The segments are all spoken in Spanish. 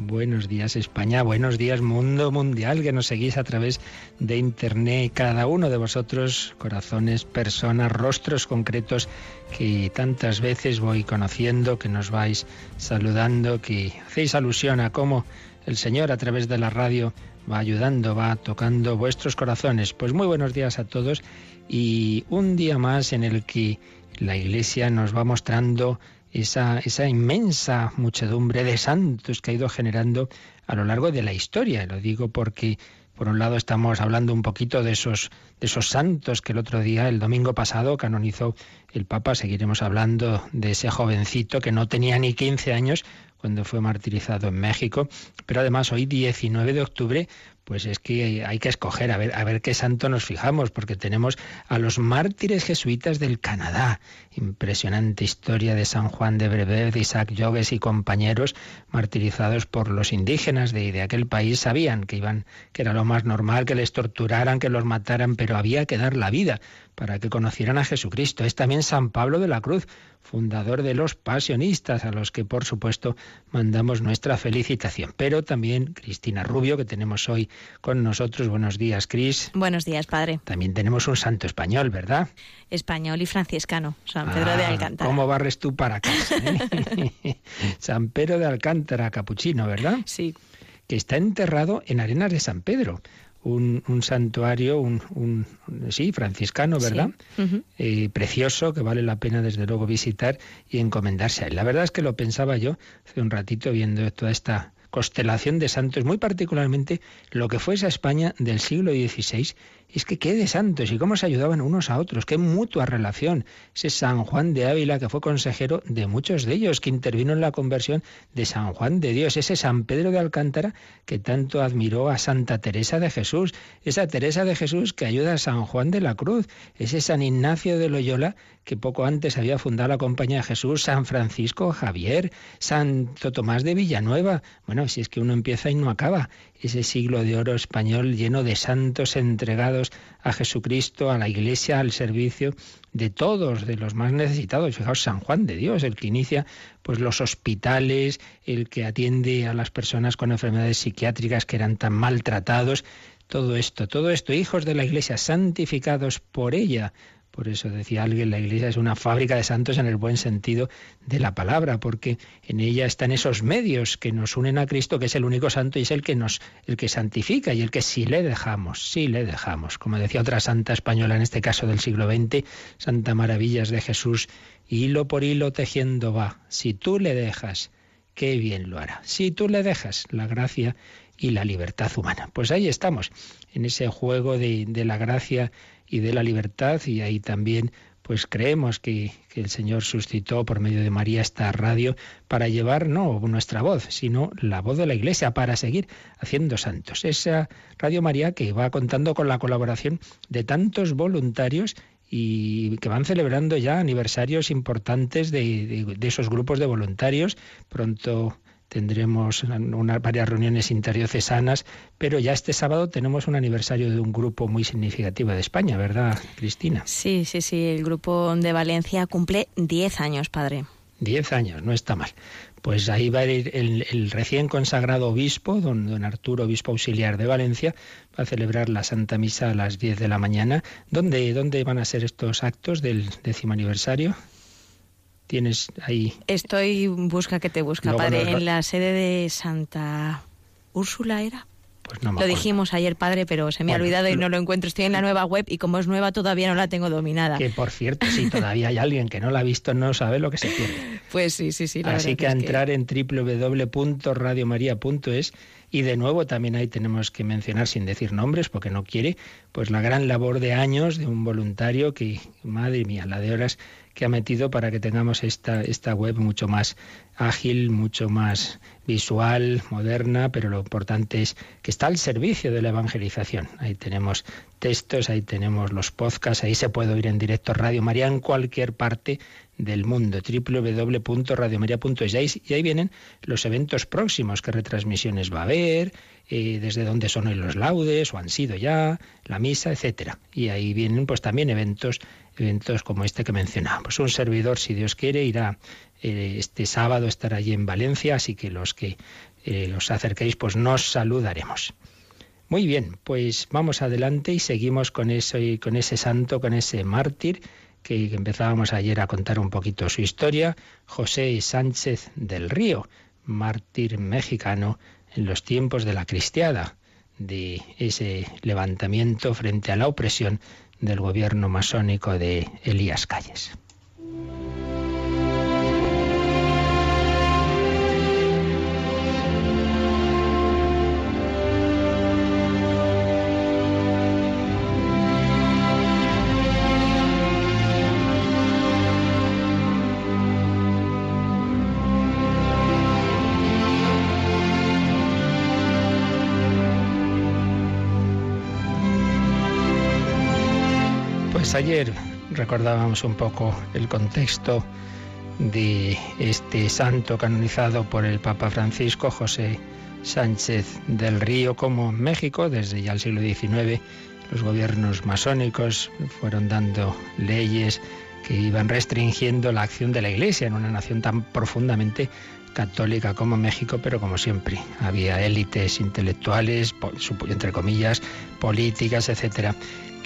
Buenos días España, buenos días mundo mundial que nos seguís a través de Internet. Cada uno de vosotros, corazones, personas, rostros concretos que tantas veces voy conociendo, que nos vais saludando, que hacéis alusión a cómo el Señor a través de la radio va ayudando, va tocando vuestros corazones. Pues muy buenos días a todos y un día más en el que la Iglesia nos va mostrando esa, inmensa muchedumbre de santos que ha ido generando a lo largo de la historia. Lo digo porque por un lado estamos hablando un poquito de esos, de esos santos que el otro día, el domingo pasado, canonizó el Papa. Seguiremos hablando de ese jovencito que no tenía ni 15 años cuando fue martirizado en México. Pero además hoy, 19 de octubre, pues es que hay que escoger a ver, a ver qué santo nos fijamos, porque tenemos a los mártires jesuitas del Canadá. Impresionante historia de San Juan de Brevet, Isaac Jogues y compañeros martirizados por los indígenas de, de aquel país. Sabían que iban, que era lo más normal, que les torturaran, que los mataran, pero había que dar la vida para que conocieran a Jesucristo. Es también San Pablo de la Cruz, fundador de los pasionistas, a los que por supuesto mandamos nuestra felicitación. Pero también Cristina Rubio, que tenemos hoy con nosotros. Buenos días, Cris. Buenos días, padre. También tenemos un santo español, ¿verdad? Español y franciscano, San Pedro de Ah, Alcántara. ¿Cómo barres tú para casa? eh? San Pedro de Alcántara, capuchino, ¿verdad? Sí. Que está enterrado en Arenas de San Pedro. Un, un santuario, un, un- sí, franciscano, ¿verdad? Sí. Eh, precioso que vale la pena desde luego visitar y encomendarse a él. La verdad es que lo pensaba yo hace un ratito viendo toda esta constelación de santos, muy particularmente lo que fue esa España del siglo XVI, es que qué de santos y cómo se ayudaban unos a otros, qué mutua relación. Ese San Juan de Ávila que fue consejero de muchos de ellos, que intervino en la conversión de San Juan de Dios, ese San Pedro de Alcántara que tanto admiró a Santa Teresa de Jesús, esa Teresa de Jesús que ayuda a San Juan de la Cruz, ese San Ignacio de Loyola que poco antes había fundado la Compañía de Jesús, San Francisco Javier, Santo Tomás de Villanueva. Bueno, si es que uno empieza y no acaba. Ese siglo de oro español lleno de santos entregados a Jesucristo, a la Iglesia, al servicio de todos, de los más necesitados. Fijaos, San Juan de Dios, el que inicia pues los hospitales, el que atiende a las personas con enfermedades psiquiátricas que eran tan maltratados. Todo esto, todo esto, hijos de la Iglesia, santificados por ella. Por eso decía alguien, la Iglesia es una fábrica de santos en el buen sentido de la palabra, porque en ella están esos medios que nos unen a Cristo, que es el único santo y es el que nos, el que santifica y el que si le dejamos, si le dejamos, como decía otra santa española en este caso del siglo XX, Santa Maravillas de Jesús, hilo por hilo tejiendo va. Si tú le dejas, qué bien lo hará. Si tú le dejas la gracia y la libertad humana. Pues ahí estamos, en ese juego de, de la gracia y de la libertad, y ahí también pues creemos que, que el Señor suscitó por medio de María esta radio para llevar no nuestra voz, sino la voz de la Iglesia para seguir haciendo santos. Esa Radio María que va contando con la colaboración de tantos voluntarios y que van celebrando ya aniversarios importantes de, de- de esos grupos de voluntarios. Pronto tendremos unas varias reuniones interdiocesanas, pero ya este sábado tenemos un aniversario de un grupo muy significativo de España, ¿verdad, Cristina? Sí, sí, sí. El grupo de Valencia cumple 10 años, padre. Diez años, no está mal. Pues ahí va a ir el, el recién consagrado obispo, don, don Arturo, obispo auxiliar de Valencia, va a celebrar la Santa Misa a las 10 de la mañana. ¿Dónde, dónde van a ser estos actos del décimo aniversario? Tienes ahí Estoy busca que te busca, Luego padre. nos- En la sede de Santa Úrsula era. Pues no me Lo acuerdo. dijimos ayer, padre, pero se me ha olvidado y no lo encuentro. Estoy en la nueva web y como es nueva todavía no la tengo dominada. Que por cierto, si todavía hay alguien que no la ha visto, no sabe lo que se pierde. Pues sí, sí, sí. Así que a entrar en www.radiomaria.es y de nuevo también ahí tenemos que mencionar sin decir nombres porque no quiere, pues la gran labor de años de un voluntario que, madre mía, la de horas que ha metido para que tengamos esta, esta web mucho más ágil, mucho más visual, moderna, pero lo importante es que está al servicio de la evangelización. Ahí tenemos textos, ahí tenemos los podcasts, ahí se puede oír en directo Radio María en cualquier parte del mundo, www.radiomaria.es y ahí vienen los eventos próximos, qué retransmisiones va a haber, eh, desde dónde son hoy los laudes o han sido ya, la misa, etcétera. Y ahí vienen pues también eventos, eventos como este que mencionábamos. Un servidor, si Dios quiere, irá eh, este sábado estar allí en Valencia, así que los que eh, os acerquéis, pues nos saludaremos. Muy bien, pues vamos adelante y seguimos con eso y con ese santo, con ese mártir que empezábamos ayer a contar un poquito su historia, José Sánchez del Río, mártir mexicano en los tiempos de la cristiada, de ese levantamiento frente a la opresión del gobierno masónico de Elías Calles. Pues ayer recordábamos un poco el contexto de este santo canonizado por el Papa Francisco, José Sánchez del Río, como México, desde ya el siglo XIX, los gobiernos masónicos fueron dando leyes que iban restringiendo la acción de la Iglesia en una nación tan profundamente católica como México, pero como siempre había élites intelectuales, entre comillas, políticas, etcétera,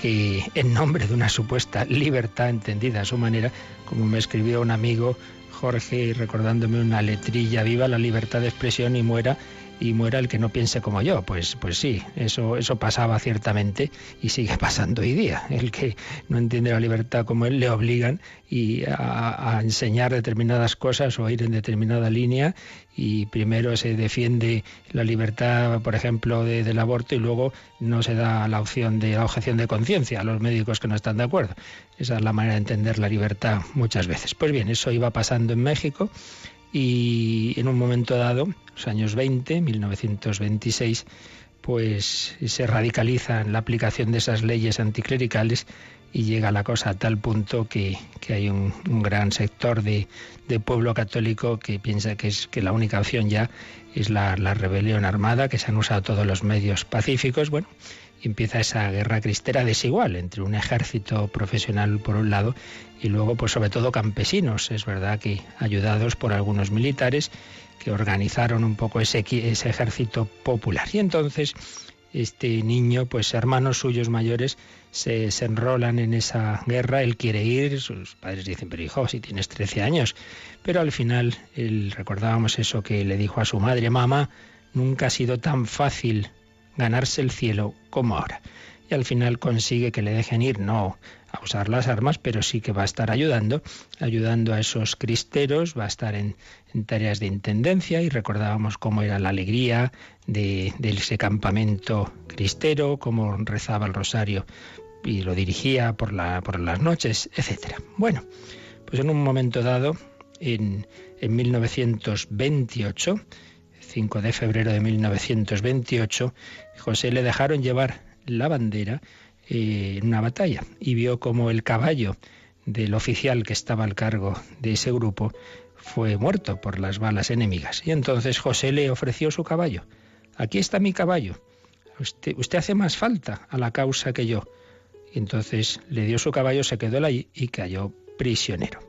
que en nombre de una supuesta libertad entendida a su manera, como me escribió un amigo Jorge recordándome una letrilla, viva la libertad de expresión y muera y muera el que no piense como yo. Pues, pues sí, eso, eso pasaba ciertamente y sigue pasando hoy día. El que no entiende la libertad como él le obligan y a, enseñar determinadas cosas o a ir en determinada línea y primero se defiende la libertad, por ejemplo, del aborto y luego no se da la opción de la objeción de conciencia a los médicos que no están de acuerdo. Esa es la manera de entender la libertad muchas veces. Pues bien, eso iba pasando en México y en un momento dado, los años 20, 1926, pues se radicaliza en la aplicación de esas leyes anticlericales y llega la cosa a tal punto que, hay un, gran sector de, pueblo católico que piensa que es que la única opción ya es la, la rebelión armada, que se han usado todos los medios pacíficos. Bueno, empieza esa guerra cristera desigual entre un ejército profesional por un lado y luego pues sobre todo campesinos, es verdad que ayudados por algunos militares que organizaron un poco ese, ese ejército popular. Y entonces este niño, pues hermanos suyos mayores se, se, enrolan en esa guerra, él quiere ir, sus padres dicen, pero hijo, si tienes 13 años. Pero al final, él, recordábamos eso que le dijo a su madre, mamá, nunca ha sido tan fácil ganarse el cielo como ahora. Y al final consigue que le dejen ir, no a usar las armas, pero sí que va a estar ayudando, ayudando a esos cristeros, va a estar en, tareas de intendencia y recordábamos cómo era la alegría de, ese campamento cristero, cómo rezaba el rosario y lo dirigía por, la, por las noches, etc. Bueno, pues en un momento dado, en, en 1928, 5 de febrero de 1928, José le dejaron llevar la bandera eh, en una batalla y vio como el caballo del oficial que estaba al cargo de ese grupo fue muerto por las balas enemigas. Y entonces José le ofreció su caballo. Aquí está mi caballo. Usted, usted hace más falta a la causa que yo. Y entonces le dio su caballo, se quedó allí y cayó prisionero.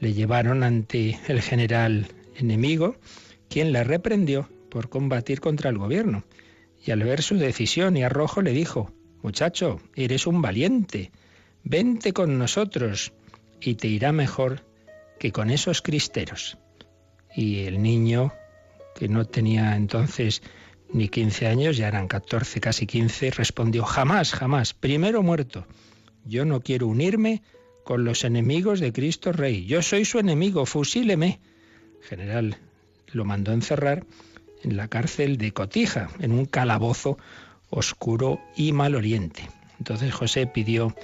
Le llevaron ante el general enemigo quien le reprendió por combatir contra el gobierno. Y al ver su decisión y arrojo le dijo, Muchacho, eres un valiente, vente con nosotros y te irá mejor que con esos cristeros. Y el niño, que no tenía entonces ni 15 años, ya eran 14, casi 15, respondió, jamás, jamás, primero muerto. Yo no quiero unirme con los enemigos de Cristo Rey. Yo soy su enemigo, fusíleme. General lo mandó encerrar en la cárcel de Cotija, en un calabozo oscuro y maloliente. Entonces José pidió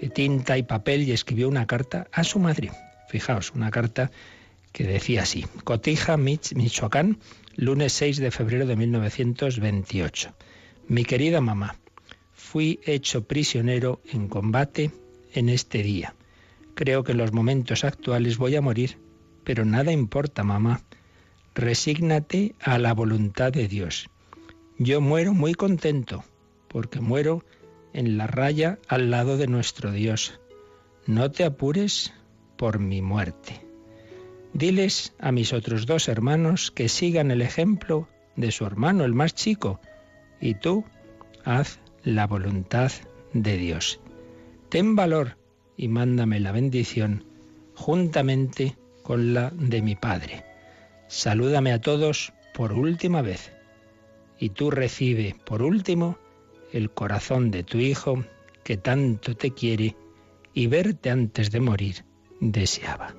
eh, tinta y papel y escribió una carta a su madre. Fijaos, una carta que decía así, Cotija, Michoacán, lunes 6 de febrero de 1928. Mi querida mamá, fui hecho prisionero en combate en este día. Creo que en los momentos actuales voy a morir, pero nada importa, mamá. Resígnate a la voluntad de Dios. Yo muero muy contento, porque muero en la raya al lado de nuestro Dios. No te apures por mi muerte. Diles a mis otros dos hermanos que sigan el ejemplo de su hermano, el más chico, y tú haz la voluntad de Dios. Ten valor y mándame la bendición juntamente con la de mi Padre. Salúdame a todos por última vez. Y tú recibe por último el corazón de tu Hijo que tanto te quiere y verte antes de morir deseaba.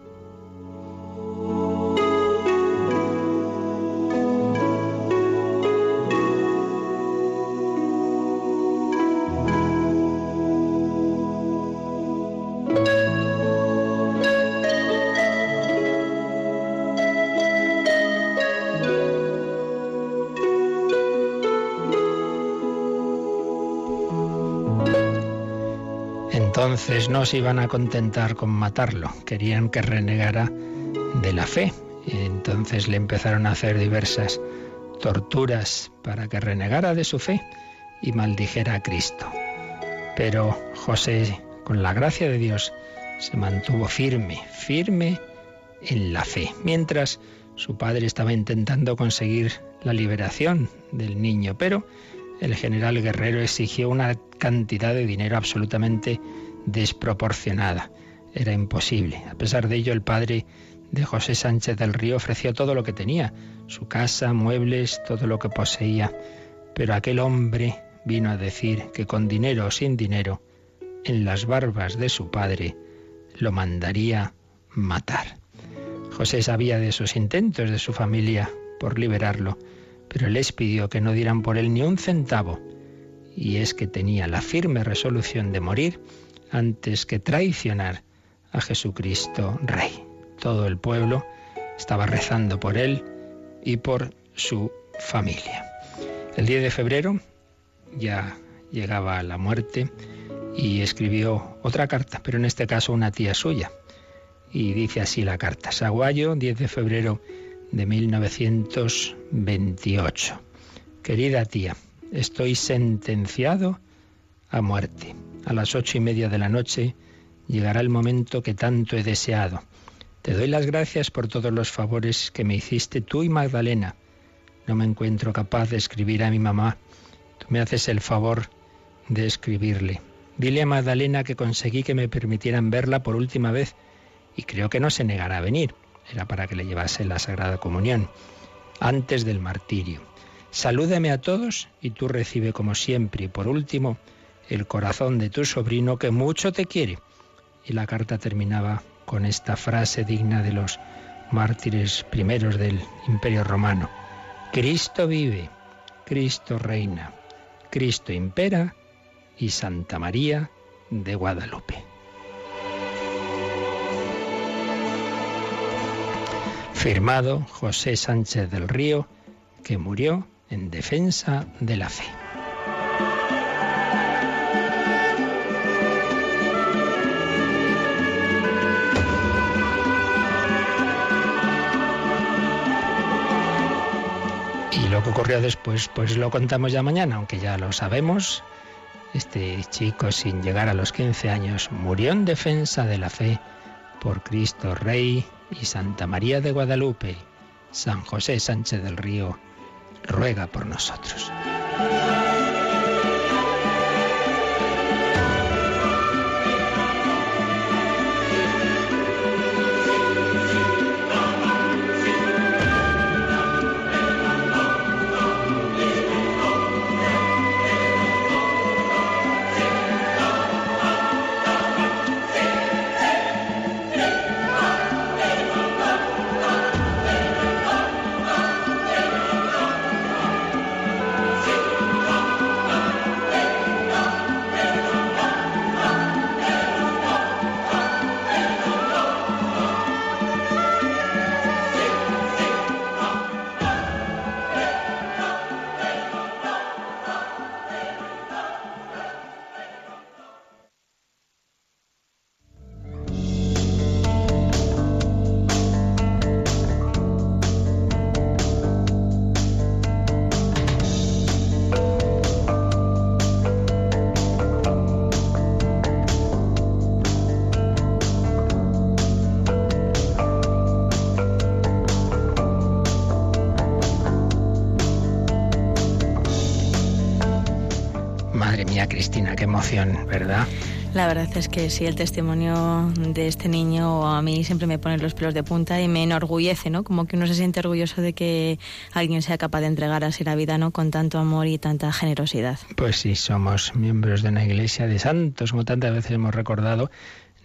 Entonces no se iban a contentar con matarlo, querían que renegara de la fe. Entonces le empezaron a hacer diversas torturas para que renegara de su fe y maldijera a Cristo. Pero José, con la gracia de Dios, se mantuvo firme, firme en la fe, mientras su padre estaba intentando conseguir la liberación del niño, pero el general guerrero exigió una cantidad de dinero absolutamente desproporcionada. Era imposible. A pesar de ello, el padre de José Sánchez del Río ofreció todo lo que tenía, su casa, muebles, todo lo que poseía. Pero aquel hombre vino a decir que con dinero o sin dinero, en las barbas de su padre, lo mandaría matar. José sabía de esos intentos de su familia por liberarlo, pero les pidió que no dieran por él ni un centavo, y es que tenía la firme resolución de morir antes que traicionar a Jesucristo Rey. Todo el pueblo estaba rezando por él y por su familia. El 10 de febrero ya llegaba la muerte y escribió otra carta, pero en este caso una tía suya. Y dice así la carta, Saguayo, 10 de febrero de 1928. Querida tía, estoy sentenciado a muerte. A las ocho y media de la noche llegará el momento que tanto he deseado. Te doy las gracias por todos los favores que me hiciste tú y Magdalena. No me encuentro capaz de escribir a mi mamá. Tú me haces el favor de escribirle. Dile a Magdalena que conseguí que me permitieran verla por última vez y creo que no se negará a venir. Era para que le llevase la Sagrada Comunión antes del martirio. Salúdame a todos y tú recibe como siempre. Y por último, el corazón de tu sobrino que mucho te quiere. Y la carta terminaba con esta frase digna de los mártires primeros del Imperio Romano. Cristo vive, Cristo reina, Cristo impera y Santa María de Guadalupe. Firmado José Sánchez del Río, que murió en defensa de la fe. Ocurrió después, pues lo contamos ya mañana, aunque ya lo sabemos. Este chico, sin llegar a los 15 años, murió en defensa de la fe por Cristo Rey y Santa María de Guadalupe. San José Sánchez del Río ruega por nosotros. Verdad es que sí, el testimonio de este niño a mí siempre me pone los pelos de punta y me enorgullece, ¿no? Como que uno se siente orgulloso de que alguien sea capaz de entregar así la vida, ¿no? Con tanto amor y tanta generosidad. Pues sí, somos miembros de una iglesia de santos, como tantas veces hemos recordado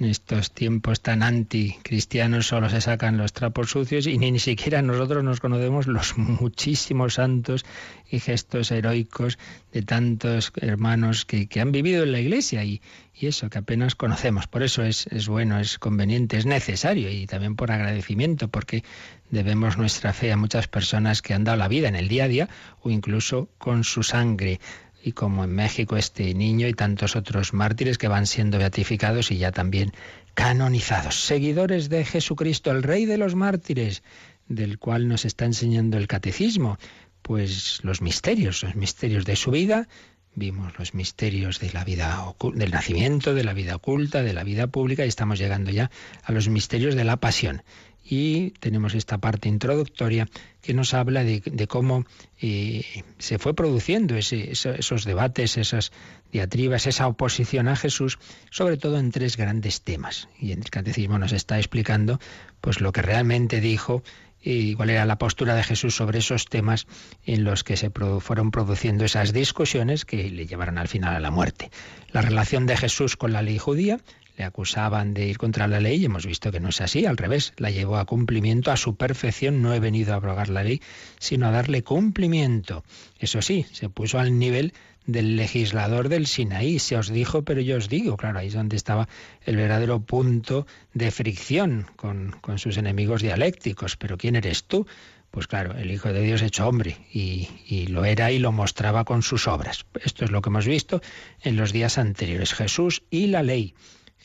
en estos tiempos tan anticristianos solo se sacan los trapos sucios y ni, siquiera nosotros nos conocemos los muchísimos santos y gestos heroicos de tantos hermanos que, han vivido en la iglesia y, y, eso que apenas conocemos. Por eso es, es bueno, es conveniente, es necesario y también por agradecimiento porque debemos nuestra fe a muchas personas que han dado la vida en el día a día o incluso con su sangre y como en México este niño y tantos otros mártires que van siendo beatificados y ya también canonizados. Seguidores de Jesucristo, el Rey de los mártires, del cual nos está enseñando el catecismo, pues los misterios, los misterios de su vida, vimos los misterios de la vida del nacimiento, de la vida oculta, de la vida pública y estamos llegando ya a los misterios de la pasión y tenemos esta parte introductoria que nos habla de, cómo eh, se fue produciendo esos debates, esas diatribas, esa oposición a Jesús, sobre todo en tres grandes temas. Y el catecismo nos está explicando pues lo que realmente dijo y cuál era la postura de Jesús sobre esos temas en los que se fueron produciendo esas discusiones que le llevaron al final a la muerte. La relación de Jesús con la ley judía, le acusaban de ir contra la ley y hemos visto que no es así, al revés, la llevó a cumplimiento, a su perfección. No he venido a abrogar la ley, sino a darle cumplimiento. Eso sí, se puso al nivel del legislador del Sinaí. Se os dijo, pero yo os digo. Claro, ahí es donde estaba el verdadero punto de fricción con, con sus enemigos dialécticos. Pero ¿quién eres tú? Pues claro, el Hijo de Dios hecho hombre y, y, lo era y lo mostraba con sus obras. Esto es lo que hemos visto en los días anteriores. Jesús y la ley.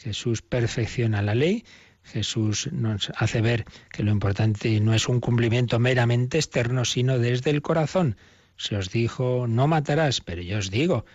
Jesús perfecciona la ley, Jesús nos hace ver que lo importante no es un cumplimiento meramente externo, sino desde el corazón. Se os dijo, no matarás, pero yo os digo,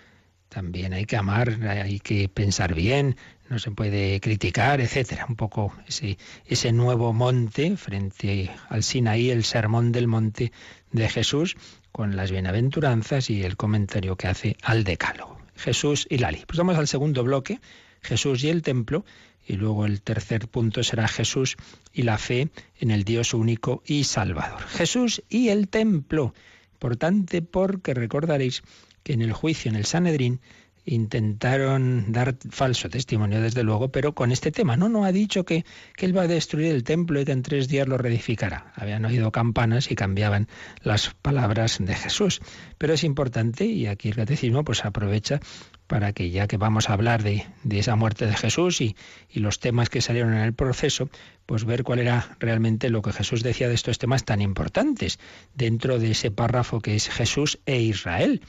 también hay que amar, hay que pensar bien, no se puede criticar, etcétera. Un poco ese, ese nuevo monte frente al Sinaí, el sermón del monte de Jesús, con las bienaventuranzas y el comentario que hace al decálogo. Jesús y Lali. Pues vamos al segundo bloque Jesús y el templo, y luego el tercer punto será Jesús y la fe en el Dios único y Salvador. Jesús y el templo. Importante porque recordaréis que en el juicio en el Sanedrín intentaron dar falso testimonio, desde luego, pero con este tema. No, no ha dicho que, que, él va a destruir el templo y que en tres días lo reedificará. Habían oído campanas y cambiaban las palabras de Jesús. Pero es importante, y aquí el catecismo pues aprovecha para que ya que vamos a hablar de, esa muerte de Jesús y, y, los temas que salieron en el proceso, pues ver cuál era realmente lo que Jesús decía de estos temas tan importantes dentro de ese párrafo que es Jesús e Israel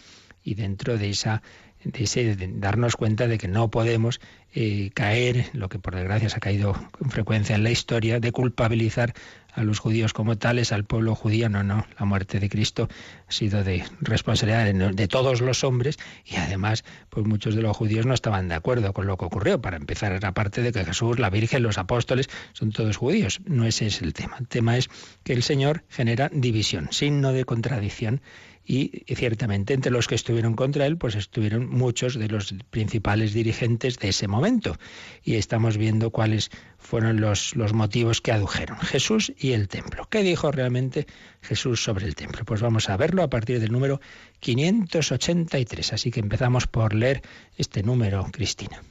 y dentro de esa de, darnos cuenta de que no podemos eh, caer, lo que por desgracia se ha caído con frecuencia en la historia, de culpabilizar a los judíos como tales, al pueblo judío. No, no, la muerte de Cristo ha sido de responsabilidad de todos los hombres y además, pues muchos de los judíos no estaban de acuerdo con lo que ocurrió. Para empezar, era parte de que Jesús, la Virgen, los apóstoles son todos judíos. No ese es el tema. El tema es que el Señor genera división, signo de contradicción y ciertamente entre los que estuvieron contra él, pues estuvieron muchos de los principales dirigentes de ese momento. Y estamos viendo cuáles fueron los, los motivos que adujeron. Jesús y el templo. ¿Qué dijo realmente Jesús sobre el templo? Pues vamos a verlo a partir del número 583. Así que empezamos por leer este número, Cristina.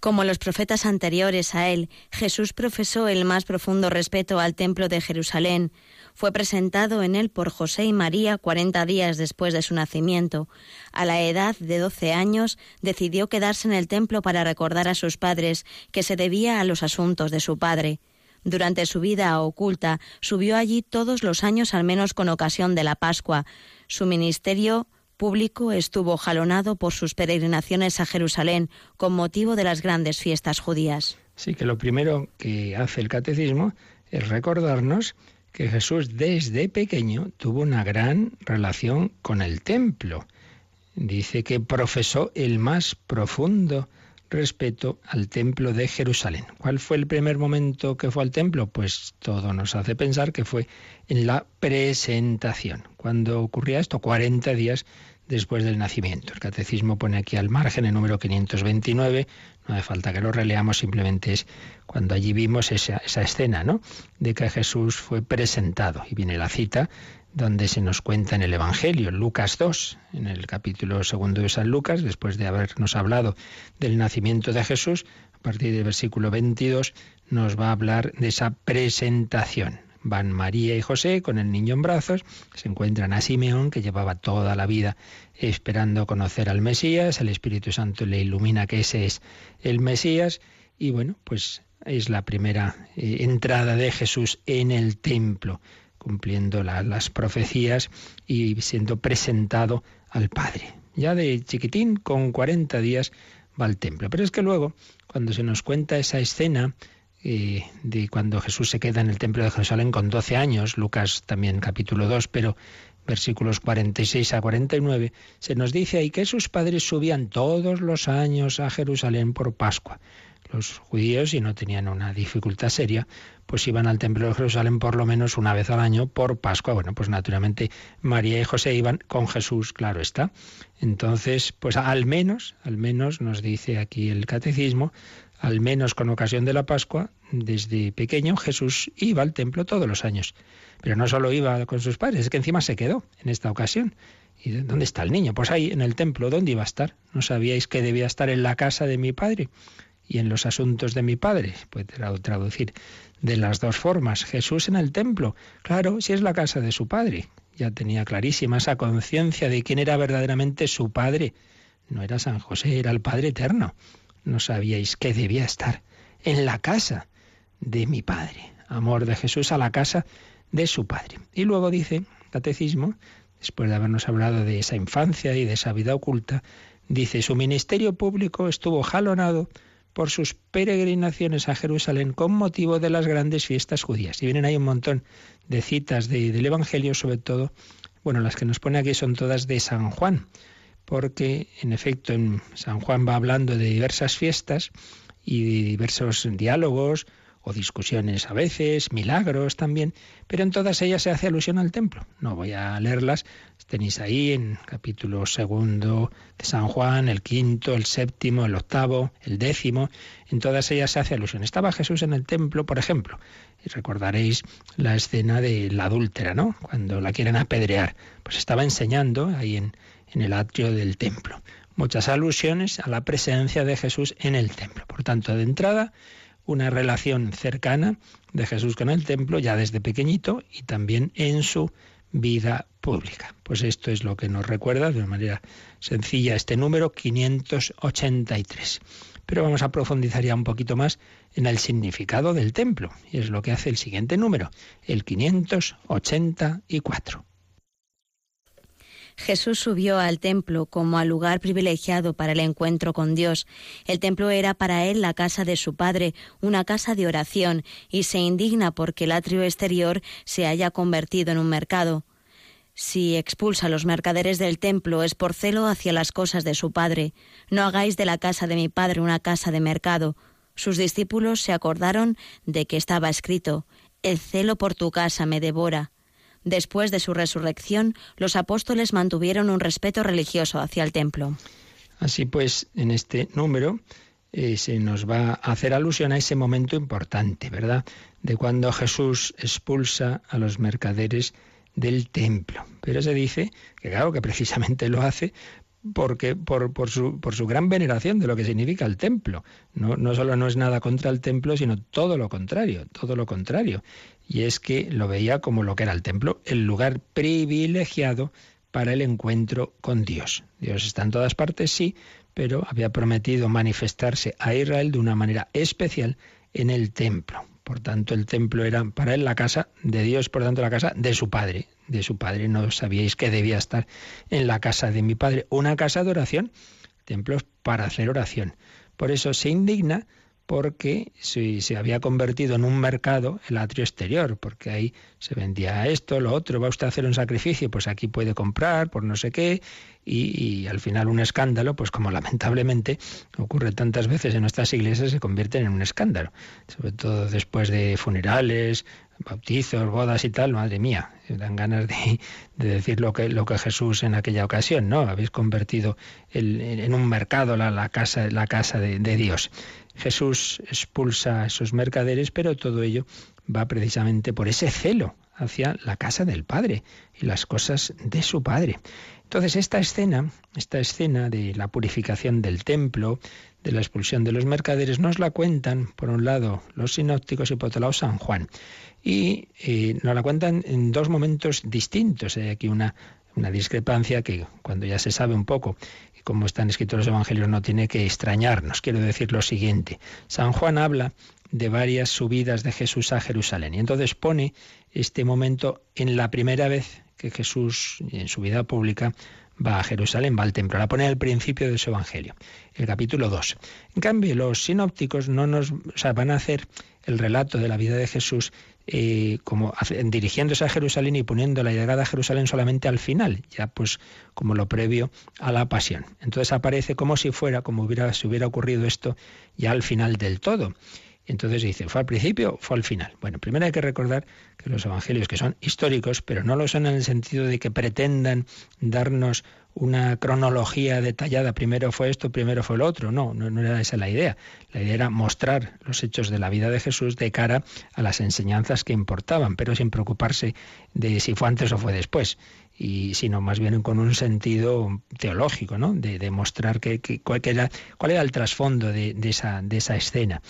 Como los profetas anteriores a él, Jesús profesó el más profundo respeto al templo de Jerusalén fue presentado en él por José y María cuarenta días después de su nacimiento. A la edad de doce años decidió quedarse en el templo para recordar a sus padres que se debía a los asuntos de su padre. Durante su vida oculta subió allí todos los años al menos con ocasión de la Pascua. Su ministerio público estuvo jalonado por sus peregrinaciones a Jerusalén con motivo de las grandes fiestas judías. Sí, que lo primero que hace el catecismo es recordarnos que Jesús desde pequeño tuvo una gran relación con el templo. Dice que profesó el más profundo respeto al templo de Jerusalén. ¿Cuál fue el primer momento que fue al templo? Pues todo nos hace pensar que fue en la presentación. Cuando ocurría esto, 40 días después del nacimiento. El catecismo pone aquí al margen el número 529, no hace falta que lo releamos, simplemente es cuando allí vimos esa, esa escena, ¿no? De que Jesús fue presentado. Y viene la cita donde se nos cuenta en el Evangelio, Lucas 2, en el capítulo segundo de San Lucas, después de habernos hablado del nacimiento de Jesús, a partir del versículo 22 nos va a hablar de esa presentación. Van María y José con el niño en brazos, se encuentran a Simeón, que llevaba toda la vida esperando conocer al Mesías, el Espíritu Santo le ilumina que ese es el Mesías, y bueno, pues es la primera eh, entrada de Jesús en el templo, cumpliendo las profecías y siendo presentado al Padre. Ya de chiquitín, con 40 días, va al templo. Pero es que luego, cuando se nos cuenta esa escena, de cuando Jesús se queda en el templo de Jerusalén con 12 años, Lucas también capítulo 2, pero versículos 46 a 49, se nos dice ahí que sus padres subían todos los años a Jerusalén por Pascua. Los judíos, si no tenían una dificultad seria, pues iban al templo de Jerusalén por lo menos una vez al año por Pascua. Bueno, pues naturalmente María y José iban con Jesús, claro está. Entonces, pues al menos, al menos nos dice aquí el catecismo, al menos con ocasión de la Pascua, desde pequeño Jesús iba al templo todos los años. Pero no solo iba con sus padres, es que encima se quedó en esta ocasión. ¿Y dónde está el niño? Pues ahí, en el templo. ¿Dónde iba a estar? ¿No sabíais que debía estar en la casa de mi padre? Y en los asuntos de mi padre. Puede traducir de las dos formas. Jesús en el templo. Claro, si es la casa de su padre. Ya tenía clarísima esa conciencia de quién era verdaderamente su padre. No era San José, era el Padre Eterno no sabíais que debía estar en la casa de mi Padre. Amor de Jesús a la casa de su Padre. Y luego dice, catecismo, después de habernos hablado de esa infancia y de esa vida oculta, dice, su ministerio público estuvo jalonado por sus peregrinaciones a Jerusalén con motivo de las grandes fiestas judías. Y vienen ahí un montón de citas del Evangelio, sobre todo, bueno, las que nos pone aquí son todas de San Juan porque en efecto en San Juan va hablando de diversas fiestas y de diversos diálogos o discusiones a veces, milagros también, pero en todas ellas se hace alusión al templo. No voy a leerlas, tenéis ahí en capítulo segundo de San Juan, el quinto, el séptimo, el octavo, el décimo, en todas ellas se hace alusión. Estaba Jesús en el templo, por ejemplo, y recordaréis la escena de la adúltera, ¿no? Cuando la quieren apedrear, pues estaba enseñando ahí en, en el atrio del templo. Muchas alusiones a la presencia de Jesús en el templo. Por tanto, de entrada, una relación cercana de Jesús con el templo ya desde pequeñito y también en su vida pública. Pues esto es lo que nos recuerda de una manera sencilla este número 583. Pero vamos a profundizar ya un poquito más en el significado del templo, y es lo que hace el siguiente número, el 584. Jesús subió al templo como al lugar privilegiado para el encuentro con Dios. El templo era para él la casa de su Padre, una casa de oración, y se indigna porque el atrio exterior se haya convertido en un mercado. Si expulsa a los mercaderes del templo es por celo hacia las cosas de su Padre. No hagáis de la casa de mi Padre una casa de mercado. Sus discípulos se acordaron de que estaba escrito, El celo por tu casa me devora. Después de su resurrección, los apóstoles mantuvieron un respeto religioso hacia el templo. Así pues, en este número eh, se nos va a hacer alusión a ese momento importante, ¿verdad? De cuando Jesús expulsa a los mercaderes del templo. Pero se dice que claro que precisamente lo hace porque por, por, su, por su gran veneración de lo que significa el templo. No, no solo no es nada contra el templo, sino todo lo contrario, todo lo contrario y es que lo veía como lo que era el templo, el lugar privilegiado para el encuentro con Dios. Dios está en todas partes, sí, pero había prometido manifestarse a Israel de una manera especial en el templo. Por tanto, el templo era para él la casa de Dios, por tanto, la casa de su padre. De su padre no sabíais que debía estar en la casa de mi padre, una casa de oración, templos para hacer oración. Por eso se indigna porque se, se había convertido en un mercado el atrio exterior, porque ahí se vendía esto, lo otro, va usted a hacer un sacrificio, pues aquí puede comprar por no sé qué, y, al final un escándalo, pues como lamentablemente ocurre tantas veces en nuestras iglesias, se convierten en un escándalo, sobre todo después de funerales, bautizos, bodas y tal, madre mía, dan ganas de, decir lo que, lo que Jesús en aquella ocasión, ¿no? Habéis convertido en un mercado la, casa, la casa de, de Dios. Jesús expulsa a esos mercaderes, pero todo ello va precisamente por ese celo hacia la casa del Padre y las cosas de su Padre. Entonces esta escena, esta escena de la purificación del templo, de la expulsión de los mercaderes, nos la cuentan, por un lado, los sinópticos y por otro lado San Juan. Y eh, nos la cuentan en dos momentos distintos. Hay aquí una, una discrepancia que cuando ya se sabe un poco y cómo están escritos los evangelios no tiene que extrañarnos. Quiero decir lo siguiente. San Juan habla de varias subidas de Jesús a Jerusalén. Y entonces pone este momento en la primera vez que Jesús en su vida pública va a Jerusalén, va al templo. La pone al principio de su Evangelio, el capítulo 2. En cambio, los sinópticos no nos, van a hacer el relato de la vida de Jesús eh, como dirigiéndose a Jerusalén y poniendo la llegada a Jerusalén solamente al final, ya pues como lo previo a la pasión. Entonces aparece como si fuera, como hubiera, si hubiera ocurrido esto ya al final del todo. Entonces dice, ¿fue al principio fue al final? Bueno, primero hay que recordar que los evangelios que son históricos, pero no lo son en el sentido de que pretendan darnos una cronología detallada, primero fue esto, primero fue lo otro, no, no, era esa la idea. La idea era mostrar los hechos de la vida de Jesús de cara a las enseñanzas que importaban, pero sin preocuparse de si fue antes o fue después y sino más bien con un sentido teológico, ¿no? De, demostrar que, cuál, era, cuál era el trasfondo de, esa, de esa escena.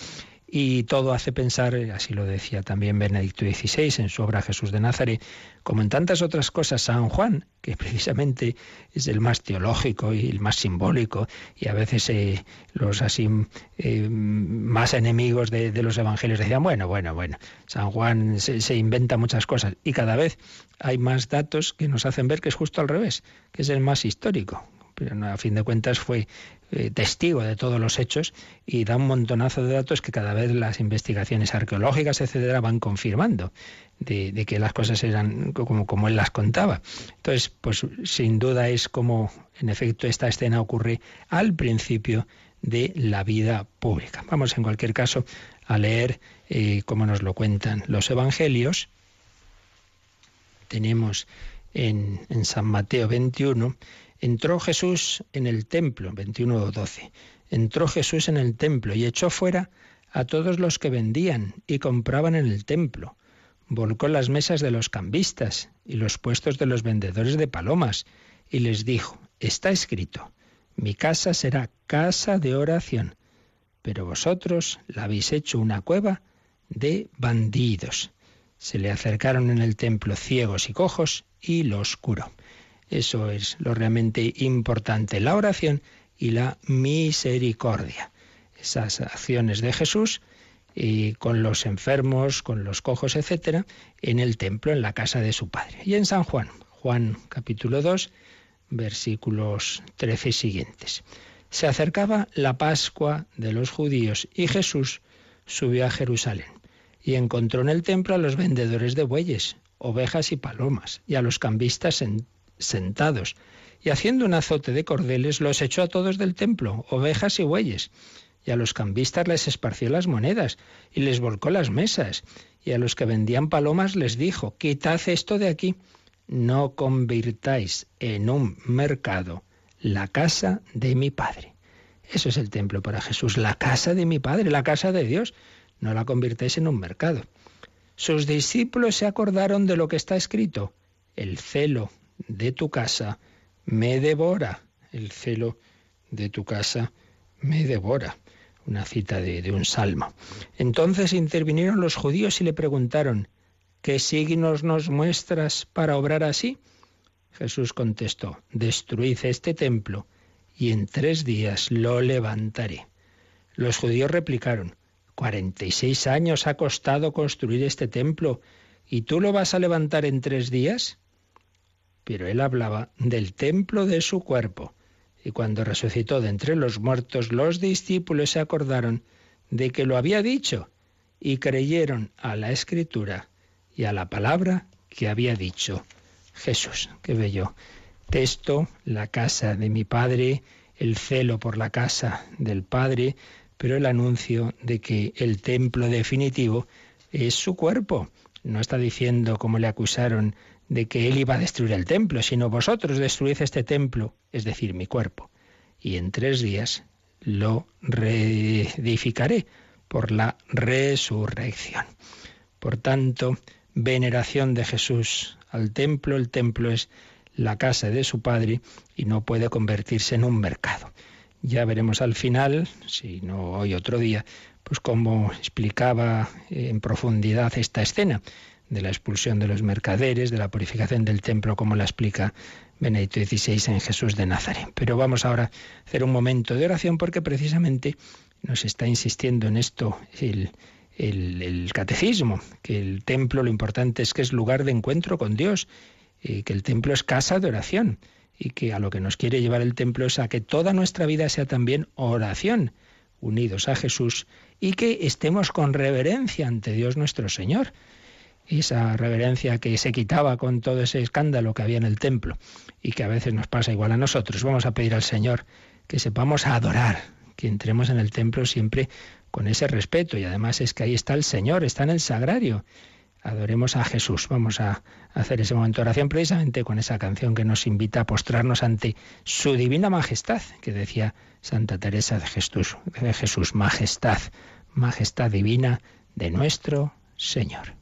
Y todo hace pensar, así lo decía también Benedicto XVI en su obra Jesús de Nazaret, como en tantas otras cosas, San Juan, que precisamente es el más teológico y el más simbólico, y a veces eh, los así eh, más enemigos de, los evangelios decían, bueno, bueno, bueno, San Juan se inventa muchas cosas, y cada vez hay más datos que nos hacen ver que es justo al revés, que es el más histórico a fin de cuentas fue eh, testigo de todos los hechos y da un montonazo de datos que cada vez las investigaciones arqueológicas, etcétera, van confirmando de, que las cosas eran como, como él las contaba. Entonces, pues sin duda es como, en efecto, esta escena ocurre al principio de la vida pública. Vamos, en cualquier caso, a leer eh, cómo nos lo cuentan los evangelios. Tenemos en, en San Mateo 21 Entró Jesús en el templo, 21.12. Entró Jesús en el templo y echó fuera a todos los que vendían y compraban en el templo. Volcó las mesas de los cambistas y los puestos de los vendedores de palomas y les dijo, está escrito, mi casa será casa de oración, pero vosotros la habéis hecho una cueva de bandidos. Se le acercaron en el templo ciegos y cojos y los curó. Eso es lo realmente importante, la oración y la misericordia. Esas acciones de Jesús y con los enfermos, con los cojos, etcétera, en el templo, en la casa de su padre. Y en San Juan, Juan capítulo 2, versículos 13 siguientes. Se acercaba la Pascua de los judíos y Jesús subió a Jerusalén y encontró en el templo a los vendedores de bueyes, ovejas y palomas y a los cambistas en sentados, y haciendo un azote de cordeles los echó a todos del templo, ovejas y bueyes, y a los cambistas les esparció las monedas, y les volcó las mesas, y a los que vendían palomas les dijo, quitad esto de aquí, no convirtáis en un mercado la casa de mi Padre. Eso es el templo para Jesús, la casa de mi Padre, la casa de Dios. No la convirtáis en un mercado. Sus discípulos se acordaron de lo que está escrito. El celo de tu casa me devora. El celo de tu casa me devora. Una cita de, un salmo. Entonces intervinieron los judíos y le preguntaron, ¿qué signos nos muestras para obrar así? Jesús contestó, destruid este templo y en tres días lo levantaré. Los judíos replicaron, cuarenta y seis años ha costado construir este templo y tú lo vas a levantar en tres días pero él hablaba del templo de su cuerpo. Y cuando resucitó de entre los muertos, los discípulos se acordaron de que lo había dicho y creyeron a la escritura y a la palabra que había dicho Jesús. Qué bello texto, la casa de mi Padre, el celo por la casa del Padre, pero el anuncio de que el templo definitivo es su cuerpo. No está diciendo, como le acusaron, de que él iba a destruir el templo, sino vosotros destruid este templo, es decir, mi cuerpo, y en tres días lo reedificaré por la resurrección. Por tanto, veneración de Jesús al templo, el templo es la casa de su Padre y no puede convertirse en un mercado. Ya veremos al final, si no hoy otro día, pues cómo explicaba en profundidad esta escena de la expulsión de los mercaderes, de la purificación del templo, como la explica Benedicto XVI en Jesús de Nazaret. Pero vamos ahora a hacer un momento de oración porque precisamente nos está insistiendo en esto el, el, catecismo, que el templo lo importante es que es lugar de encuentro con Dios, y que el templo es casa de oración y que a lo que nos quiere llevar el templo es a que toda nuestra vida sea también oración, unidos a Jesús y que estemos con reverencia ante Dios nuestro Señor esa reverencia que se quitaba con todo ese escándalo que había en el templo y que a veces nos pasa igual a nosotros. Vamos a pedir al Señor que sepamos adorar, que entremos en el templo siempre con ese respeto y además es que ahí está el Señor, está en el sagrario. Adoremos a Jesús. Vamos a hacer ese momento de oración precisamente con esa canción que nos invita a postrarnos ante su divina majestad, que decía Santa Teresa de Jesús, de Jesús, majestad, majestad divina de nuestro Señor.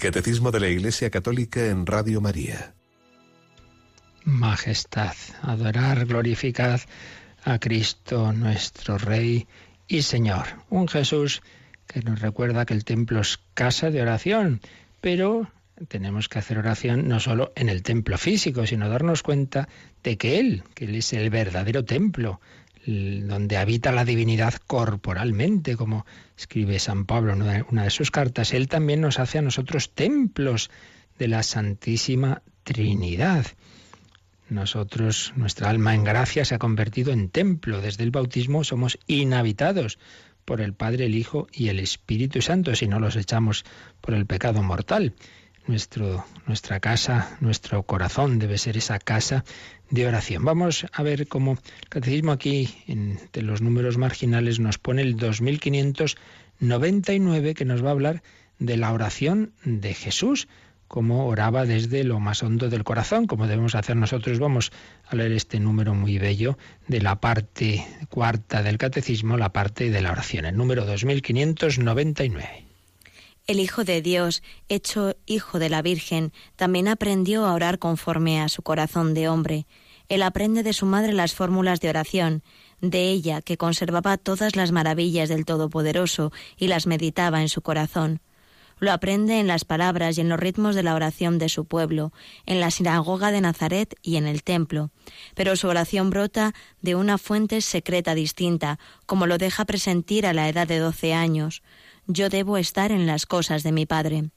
Catecismo de la Iglesia Católica en Radio María. Majestad, adorar, glorificad a Cristo nuestro Rey y Señor. Un Jesús que nos recuerda que el templo es casa de oración, pero tenemos que hacer oración no solo en el templo físico, sino darnos cuenta de que Él, que Él es el verdadero templo, donde habita la divinidad corporalmente, como escribe San Pablo en una de sus cartas, Él también nos hace a nosotros templos de la Santísima Trinidad. Nosotros, nuestra alma en gracia se ha convertido en templo. Desde el bautismo somos inhabitados por el Padre, el Hijo y el Espíritu Santo, si no los echamos por el pecado mortal. Nuestro, nuestra casa, nuestro corazón debe ser esa casa de oración. Vamos a ver cómo el catecismo aquí, entre los números marginales, nos pone el 2599 que nos va a hablar de la oración de Jesús como oraba desde lo más hondo del corazón, como debemos hacer nosotros. Vamos a leer este número muy bello de la parte cuarta del catecismo, la parte de la oración, el número 2599. El Hijo de Dios, hecho Hijo de la Virgen, también aprendió a orar conforme a su corazón de hombre. Él aprende de su madre las fórmulas de oración, de ella que conservaba todas las maravillas del Todopoderoso y las meditaba en su corazón. Lo aprende en las palabras y en los ritmos de la oración de su pueblo, en la sinagoga de Nazaret y en el templo. Pero su oración brota de una fuente secreta distinta, como lo deja presentir a la edad de doce años. Yo debo estar en las cosas de mi Padre.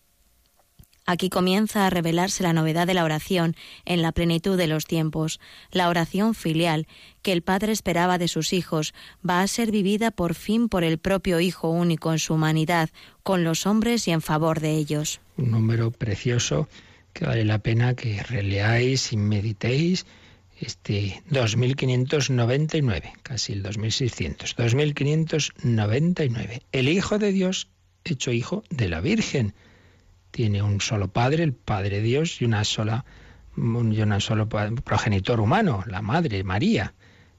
Aquí comienza a revelarse la novedad de la oración en la plenitud de los tiempos. La oración filial que el Padre esperaba de sus hijos va a ser vivida por fin por el propio Hijo único en su humanidad, con los hombres y en favor de ellos. Un número precioso que vale la pena que releáis y meditéis este 2599, casi el 2600, 2599. El Hijo de Dios hecho Hijo de la Virgen tiene un solo Padre, el Padre Dios, y una sola y un solo progenitor humano, la Madre María,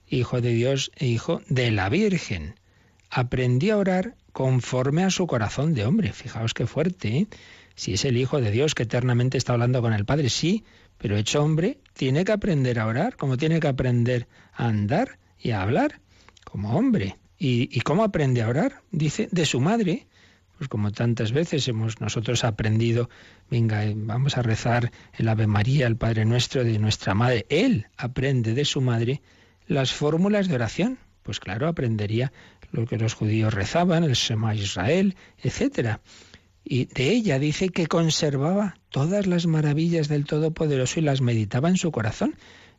Hijo de Dios e Hijo de la Virgen. Aprendió a orar conforme a su corazón de hombre. Fijaos qué fuerte, ¿eh? Si es el Hijo de Dios que eternamente está hablando con el Padre, sí, pero hecho hombre, tiene que aprender a orar, como tiene que aprender a andar y a hablar, como hombre. ¿Y, y cómo aprende a orar? Dice, de su madre. Pues como tantas veces hemos nosotros aprendido, venga, eh, vamos a rezar el Ave María, el Padre Nuestro de nuestra madre. Él aprende de su madre las fórmulas de oración. Pues claro, aprendería lo que los judíos rezaban, el Shema Israel, etcétera. Y de ella dice que conservaba todas las maravillas del Todopoderoso y las meditaba en su corazón.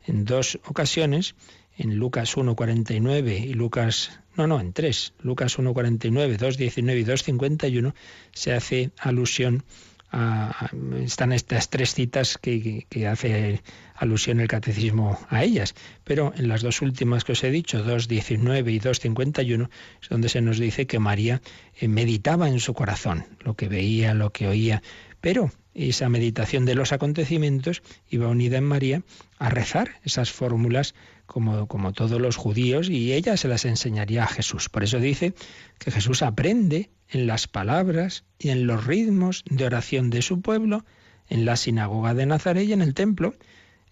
En dos ocasiones, en Lucas 1.49 y Lucas no, no, en tres. Lucas 1.49, 2.19 y 2.51 se hace alusión a, están estas tres citas que, hace alusión el catecismo a ellas. Pero en las dos últimas que os he dicho, 2.19 y 2.51, es donde se nos dice que María eh, meditaba en su corazón lo que veía, lo que oía. Pero esa meditación de los acontecimientos iba unida en María a rezar esas fórmulas como, como todos los judíos, y ella se las enseñaría a Jesús. Por eso dice que Jesús aprende en las palabras y en los ritmos de oración de su pueblo, en la sinagoga de Nazaret y en el templo.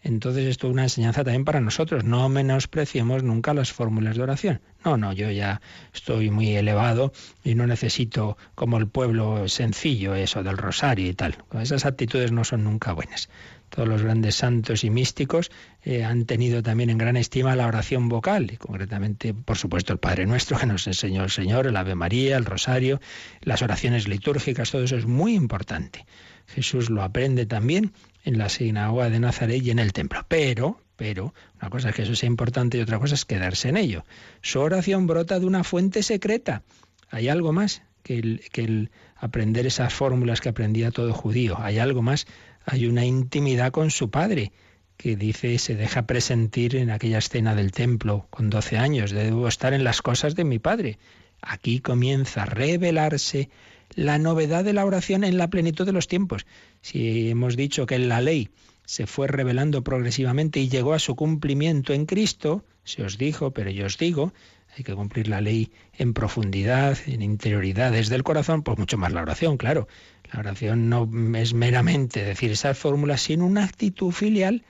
Entonces esto es una enseñanza también para nosotros. No menospreciemos nunca las fórmulas de oración. No, no, yo ya estoy muy elevado y no necesito como el pueblo sencillo eso del rosario y tal. Esas actitudes no son nunca buenas. Todos los grandes santos y místicos eh, han tenido también en gran estima la oración vocal, y concretamente, por supuesto, el Padre Nuestro, que nos enseñó el Señor, el Ave María, el Rosario, las oraciones litúrgicas, todo eso es muy importante. Jesús lo aprende también en la sinagoga de Nazaret y en el templo. Pero, pero, una cosa es que eso sea importante y otra cosa es quedarse en ello. Su oración brota de una fuente secreta. Hay algo más que el, que aprender esas fórmulas que aprendía todo judío. Hay algo más hay una intimidad con su padre, que dice, se deja presentir en aquella escena del templo con 12 años, debo estar en las cosas de mi padre. Aquí comienza a revelarse la novedad de la oración en la plenitud de los tiempos. Si hemos dicho que la ley se fue revelando progresivamente y llegó a su cumplimiento en Cristo, se os dijo, pero yo os digo, hay que cumplir la ley en profundidad, en interioridad, desde el corazón, pues mucho más la oración, claro. La oración no es meramente decir esas fórmulas, sino una actitud filial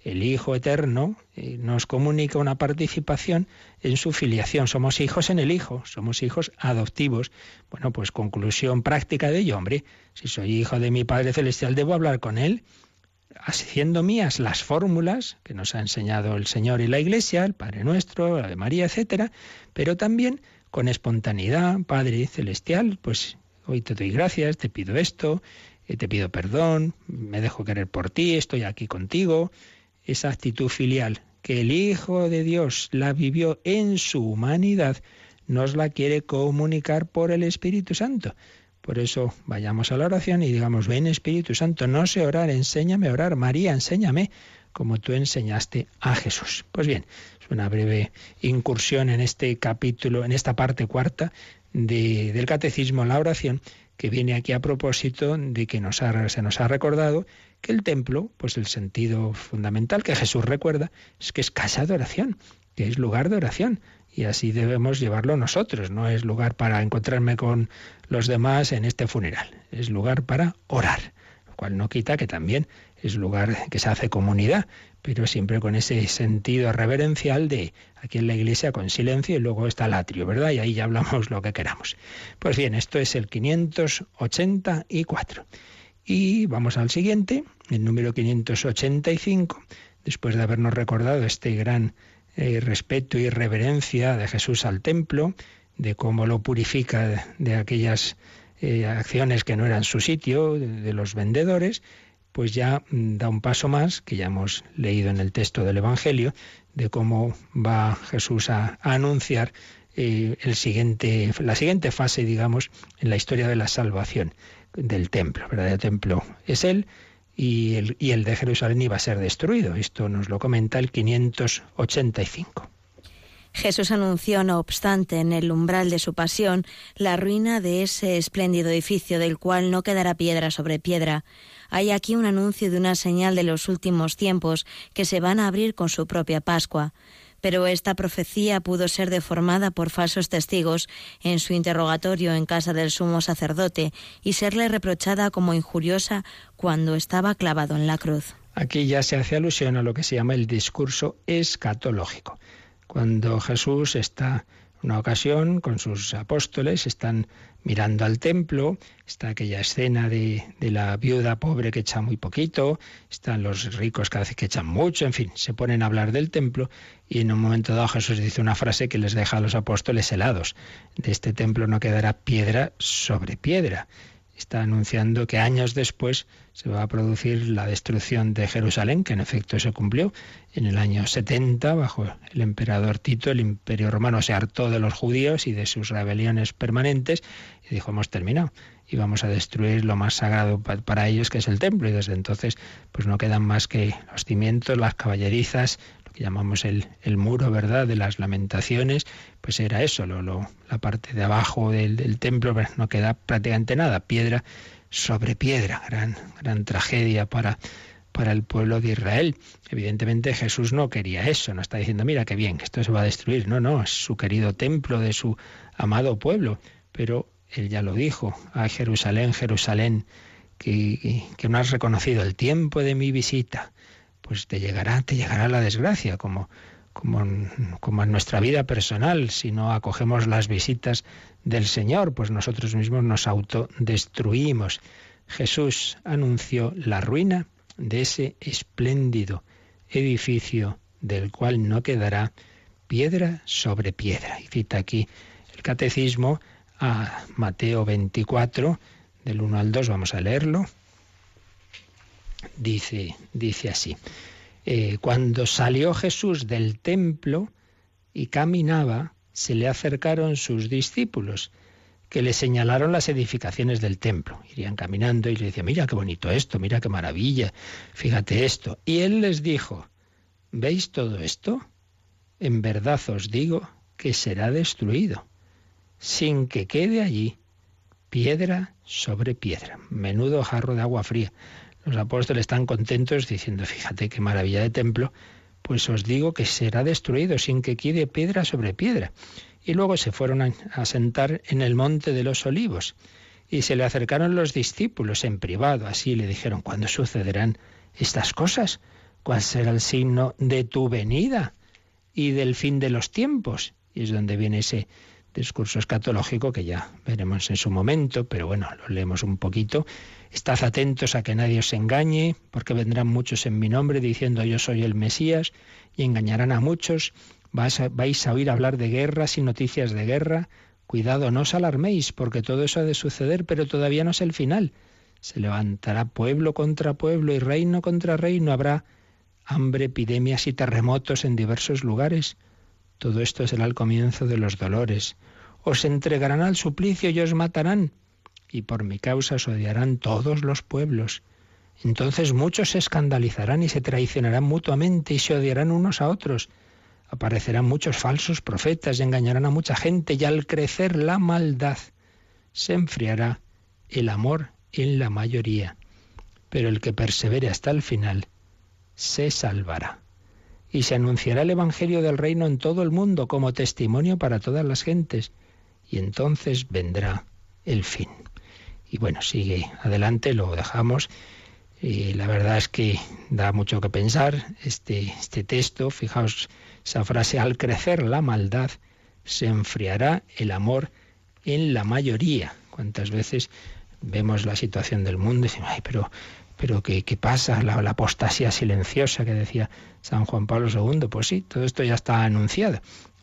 el Hijo Eterno eh, nos comunica una participación en su filiación. Somos hijos en el Hijo, somos hijos adoptivos. Bueno, pues conclusión práctica de ello, hombre. Si soy hijo de mi Padre Celestial, debo hablar con Él, haciendo mías las fórmulas que nos ha enseñado el Señor y la Iglesia, el Padre Nuestro, la de María, etcétera, pero también con espontaneidad, Padre Celestial, pues hoy te doy gracias, te pido esto, eh, te pido perdón, me dejo querer por ti, estoy aquí contigo. Esa actitud filial que el Hijo de Dios la vivió en su humanidad, nos la quiere comunicar por el Espíritu Santo. Por eso vayamos a la oración y digamos, ven Espíritu Santo, no sé orar, enséñame a orar. María, enséñame como tú enseñaste a Jesús. Pues bien, es una breve incursión en este capítulo, en esta parte cuarta del catecismo, la oración, que viene aquí a propósito de que nos se nos ha recordado que el templo, pues el sentido fundamental que Jesús recuerda es que es casa de oración, que es lugar de oración. Y así debemos llevarlo nosotros. No es lugar para encontrarme con los demás en este funeral. Es lugar para orar. Lo cual no quita que también es lugar que se hace comunidad, pero siempre con ese sentido reverencial de aquí en la iglesia con silencio y luego está el atrio, ¿verdad? Y ahí ya hablamos lo que queramos. Pues bien, esto es el 584. Y vamos al siguiente, el número 585, después de habernos recordado este gran eh, respeto y reverencia de Jesús al templo, de cómo lo purifica de, aquellas eh, acciones que no eran su sitio, de, los vendedores, pues ya mm, da un paso más, que ya hemos leído en el texto del Evangelio, de cómo va Jesús a, anunciar eh, el siguiente, la siguiente fase, digamos, en la historia de la salvación del templo. El verdadero templo es Él, y el, y el de Jerusalén iba a ser destruido. Esto nos lo comenta el 585. Jesús anunció, no obstante, en el umbral de su pasión, la ruina de ese espléndido edificio del cual no quedará piedra sobre piedra. Hay aquí un anuncio de una señal de los últimos tiempos que se van a abrir con su propia Pascua pero esta profecía pudo ser deformada por falsos testigos en su interrogatorio en casa del sumo sacerdote y serle reprochada como injuriosa cuando estaba clavado en la cruz. Aquí ya se hace alusión a lo que se llama el discurso escatológico. Cuando Jesús está una ocasión con sus apóstoles, están mirando al templo, está aquella escena de, la viuda pobre que echa muy poquito, están los ricos que, que echan mucho, en fin, se ponen a hablar del templo y en un momento dado Jesús dice una frase que les deja a los apóstoles helados. De este templo no quedará piedra sobre piedra está anunciando que años después se va a producir la destrucción de Jerusalén, que en efecto se cumplió en el año 70 bajo el emperador Tito. El imperio romano se hartó de los judíos y de sus rebeliones permanentes y dijo, hemos terminado y vamos a destruir lo más sagrado para ellos, que es el templo. Y desde entonces pues no quedan más que los cimientos, las caballerizas, llamamos el, el, muro, ¿verdad?, de las lamentaciones, pues era eso, lo, lo, la parte de abajo del, templo, pues no queda prácticamente nada, piedra sobre piedra, gran, gran tragedia para, para el pueblo de Israel. Evidentemente Jesús no quería eso, no está diciendo, mira qué bien, que esto se va a destruir, no, no, es su querido templo de su amado pueblo, pero él ya lo dijo, a Jerusalén, Jerusalén, que, que no has reconocido el tiempo de mi visita pues te llegará, te llegará la desgracia, como, como, como en nuestra vida personal, si no acogemos las visitas del Señor, pues nosotros mismos nos autodestruimos. Jesús anunció la ruina de ese espléndido edificio del cual no quedará piedra sobre piedra. Y cita aquí el catecismo a Mateo 24, del 1 al 2, vamos a leerlo dice, dice así. Eh, cuando salió Jesús del templo y caminaba, se le acercaron sus discípulos, que le señalaron las edificaciones del templo. Irían caminando y le decían, mira qué bonito esto, mira qué maravilla, fíjate esto. Y él les dijo, ¿veis todo esto? En verdad os digo que será destruido, sin que quede allí piedra sobre piedra. Menudo jarro de agua fría. Los apóstoles están contentos diciendo, fíjate qué maravilla de templo, pues os digo que será destruido sin que quede piedra sobre piedra. Y luego se fueron a sentar en el monte de los olivos. Y se le acercaron los discípulos en privado, así le dijeron, ¿cuándo sucederán estas cosas? ¿Cuál será el signo de tu venida y del fin de los tiempos? Y es donde viene ese discurso escatológico que ya veremos en su momento, pero bueno, lo leemos un poquito. Estad atentos a que nadie os engañe, porque vendrán muchos en mi nombre diciendo yo soy el Mesías y engañarán a muchos. Vais a, vais a oír hablar de guerras y noticias de guerra. Cuidado, no os alarméis, porque todo eso ha de suceder, pero todavía no es el final. Se levantará pueblo contra pueblo y reino contra reino. Habrá hambre, epidemias y terremotos en diversos lugares. Todo esto será el comienzo de los dolores. Os entregarán al suplicio y os matarán, y por mi causa os odiarán todos los pueblos. Entonces muchos se escandalizarán y se traicionarán mutuamente y se odiarán unos a otros. Aparecerán muchos falsos profetas y engañarán a mucha gente, y al crecer la maldad se enfriará el amor en la mayoría. Pero el que persevere hasta el final se salvará y se anunciará el Evangelio del Reino en todo el mundo como testimonio para todas las gentes, y entonces vendrá el fin. Y bueno, sigue adelante, lo dejamos. Y la verdad es que da mucho que pensar este, este texto. Fijaos esa frase, al crecer la maldad, se enfriará el amor en la mayoría. ¿Cuántas veces vemos la situación del mundo y decimos, ay, pero pero ¿qué, qué pasa? La, la, apostasía silenciosa que decía San Juan Pablo II. Pues sí, todo esto ya está anunciado.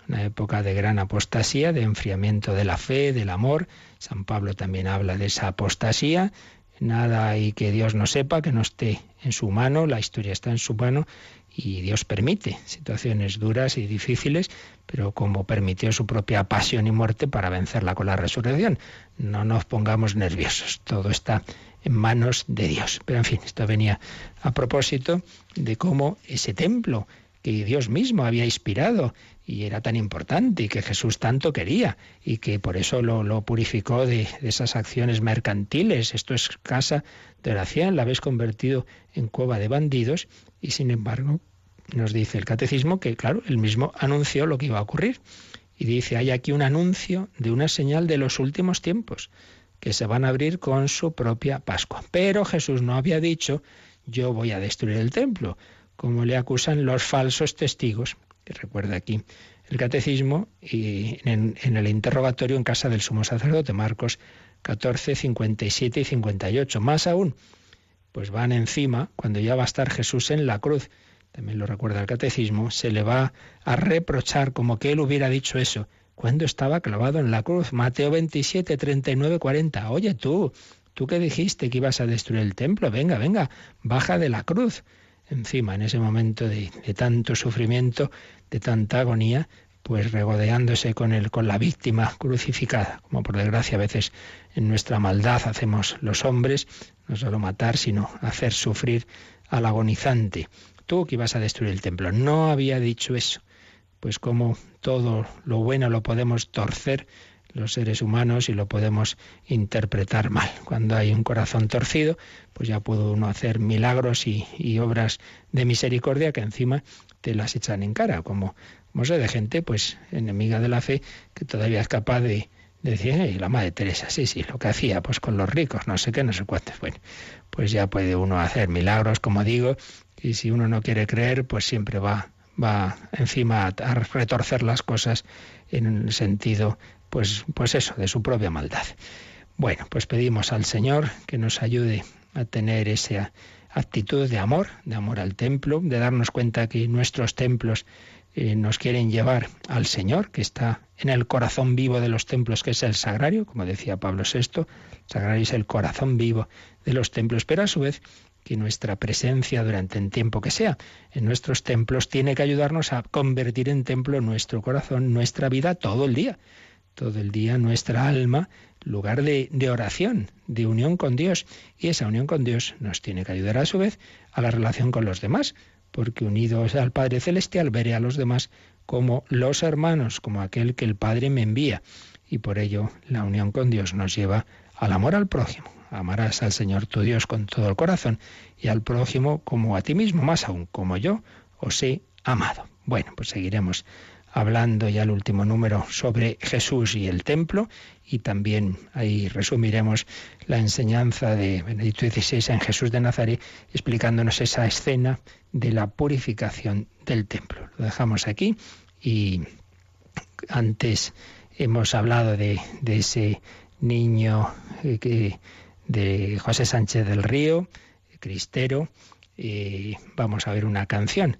Una época de gran apostasía, de enfriamiento de la fe, del amor. San Pablo también habla de esa apostasía. Nada hay que Dios no sepa, que no esté en su mano, la historia está en su mano y Dios permite situaciones duras y difíciles, pero como permitió su propia pasión y muerte para vencerla con la resurrección. No nos pongamos nerviosos, todo está en manos de Dios. Pero en fin, esto venía a propósito de cómo ese templo que Dios mismo había inspirado y era tan importante y que Jesús tanto quería y que por eso lo, purificó de, de, esas acciones mercantiles. Esto es casa de oración, la habéis convertido en cueva de bandidos y sin embargo nos dice el catecismo que, claro, él mismo anunció lo que iba a ocurrir. Y dice, hay aquí un anuncio de una señal de los últimos tiempos que se van a abrir con su propia Pascua. Pero Jesús no había dicho, yo voy a destruir el templo, como le acusan los falsos testigos, que recuerda aquí el catecismo y en, en, el interrogatorio en casa del sumo sacerdote, Marcos 14, 57 y 58. Más aún, pues van encima, cuando ya va a estar Jesús en la cruz, también lo recuerda el catecismo, se le va a reprochar como que él hubiera dicho eso cuando estaba clavado en la cruz. Mateo 27, 39, 40. Oye tú, tú que dijiste que ibas a destruir el templo, venga, venga, baja de la cruz. Encima, en ese momento de, tanto sufrimiento, de tanta agonía, pues regodeándose con el, con la víctima crucificada, como por desgracia a veces en nuestra maldad hacemos los hombres, no solo matar, sino hacer sufrir al agonizante. Tú que ibas a destruir el templo. No había dicho eso pues como todo lo bueno lo podemos torcer los seres humanos y lo podemos interpretar mal. Cuando hay un corazón torcido, pues ya puede uno hacer milagros y, obras de misericordia que encima te las echan en cara, como, como sé de gente pues enemiga de la fe que todavía es capaz de, decir, y la madre Teresa, sí, sí, lo que hacía pues con los ricos, no sé qué, no sé cuántos. Bueno, pues ya puede uno hacer milagros, como digo, y si uno no quiere creer, pues siempre va va encima a retorcer las cosas en el sentido, pues, pues eso, de su propia maldad. Bueno, pues pedimos al Señor que nos ayude a tener esa actitud de amor, de amor al templo, de darnos cuenta que nuestros templos eh, nos quieren llevar al Señor, que está en el corazón vivo de los templos, que es el sagrario, como decía Pablo VI, el sagrario es el corazón vivo de los templos, pero a su vez que nuestra presencia durante el tiempo que sea en nuestros templos tiene que ayudarnos a convertir en templo nuestro corazón, nuestra vida todo el día. Todo el día nuestra alma, lugar de, oración, de unión con Dios. Y esa unión con Dios nos tiene que ayudar a su vez a la relación con los demás, porque unidos al Padre Celestial veré a los demás como los hermanos, como aquel que el Padre me envía. Y por ello la unión con Dios nos lleva al amor al prójimo. Amarás al Señor tu Dios con todo el corazón y al prójimo como a ti mismo, más aún como yo os he amado. Bueno, pues seguiremos hablando ya el último número sobre Jesús y el templo y también ahí resumiremos la enseñanza de Benedicto XVI en Jesús de Nazaret explicándonos esa escena de la purificación del templo. Lo dejamos aquí y antes hemos hablado de, ese niño eh, de José Sánchez del Río, cristero, y vamos a ver una canción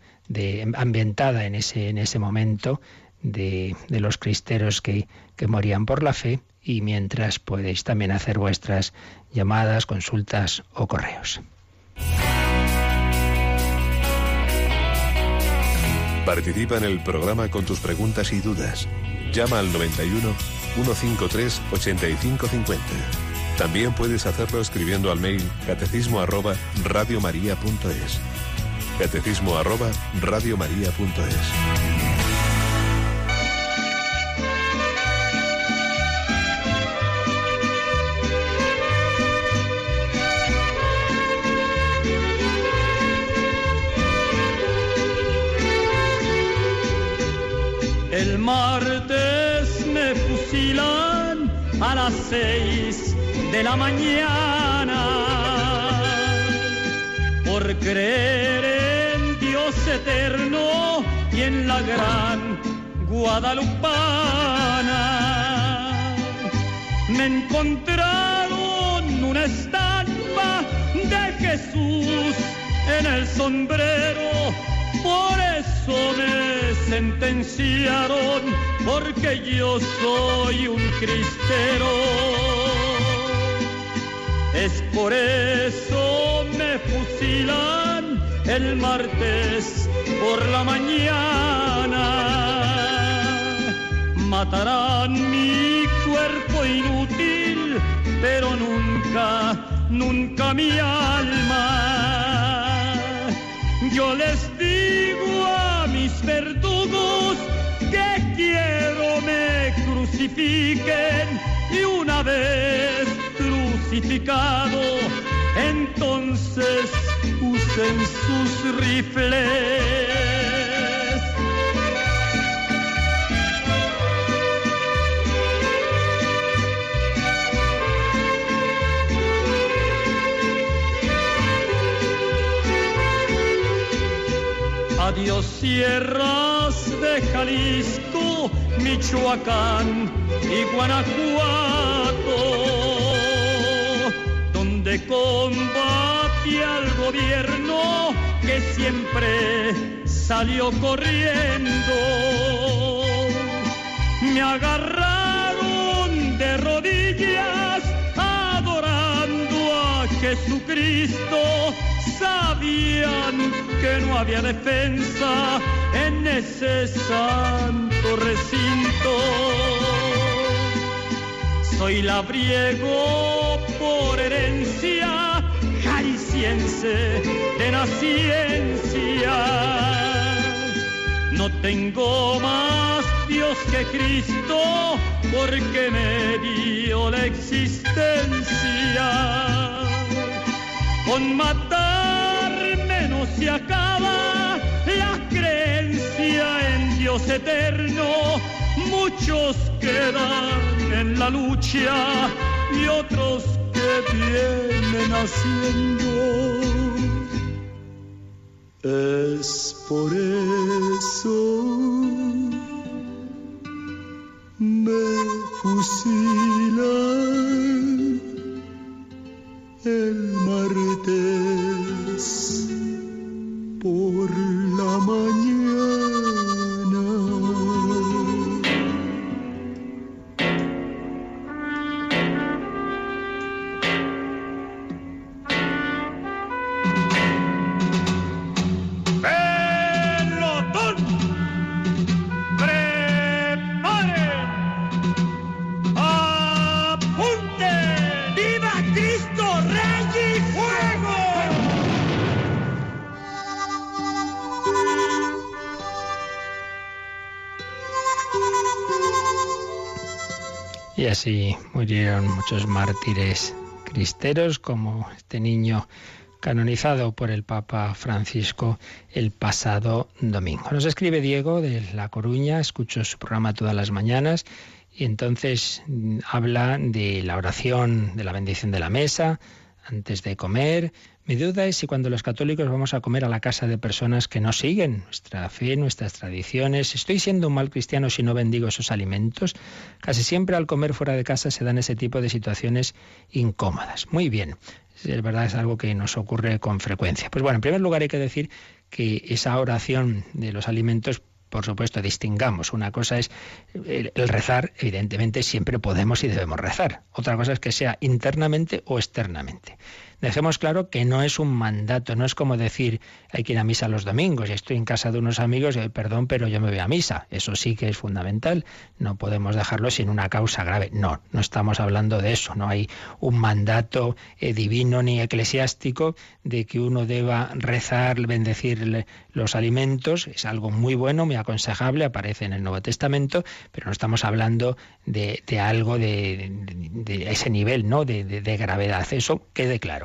ambientada en ese, en ese momento de, de los cristeros que, que morían por la fe y mientras podéis también hacer vuestras llamadas, consultas o correos. Participa en el programa con tus preguntas y dudas. Llama al 91 153 8550. También puedes hacerlo escribiendo al mail catecismo arroba radiomaria.es. Catecismo arroba radiomaria.es. El martes me fusilan a las seis de la mañana por creer en Dios eterno y en la gran Guadalupana. Me encontraron una estampa de Jesús en el sombrero, por eso me sentenciaron, porque yo soy un cristero. Es por eso me fusilan el martes por la mañana. Matarán mi cuerpo inútil, pero nunca, nunca mi alma. Yo les digo a mis verdugos y una vez crucificado, entonces usen sus rifles. Adiós sierras de Jalisco, Michoacán y Guanajuato, donde combate al gobierno que siempre salió corriendo. Me agarraron de rodillas adorando a Jesucristo. Sabían que no había defensa en ese santo recinto. Soy labriego por herencia, jalisciense de naciencia. No tengo más Dios que Cristo porque me dio la existencia. Con matarme no se acaba la creencia en Dios eterno. Muchos quedan en la lucha y otros que vienen haciendo. Es por eso me fusilan el martes por la mañana. Así murieron muchos mártires cristeros, como este niño canonizado por el Papa Francisco el pasado domingo. Nos escribe Diego de La Coruña, escucho su programa todas las mañanas y entonces mm, habla de la oración, de la bendición de la mesa antes de comer. Mi duda es si cuando los católicos vamos a comer a la casa de personas que no siguen nuestra fe, nuestras tradiciones, ¿estoy siendo un mal cristiano si no bendigo esos alimentos? Casi siempre al comer fuera de casa se dan ese tipo de situaciones incómodas. Muy bien, es verdad, es algo que nos ocurre con frecuencia. Pues bueno, en primer lugar hay que decir que esa oración de los alimentos por supuesto, distingamos. Una cosa es el, rezar, evidentemente siempre podemos y debemos rezar. Otra cosa es que sea internamente o externamente. Dejemos claro que no es un mandato, no es como decir hay que ir a misa los domingos estoy en casa de unos amigos y perdón, pero yo me voy a misa. Eso sí que es fundamental. No podemos dejarlo sin una causa grave. No, no estamos hablando de eso. No hay un mandato eh, divino ni eclesiástico de que uno deba rezar, bendecir los alimentos. Es algo muy bueno, muy aconsejable, aparece en el Nuevo Testamento, pero no estamos hablando de, algo de, ese nivel, ¿no? de gravedad. Eso quede claro.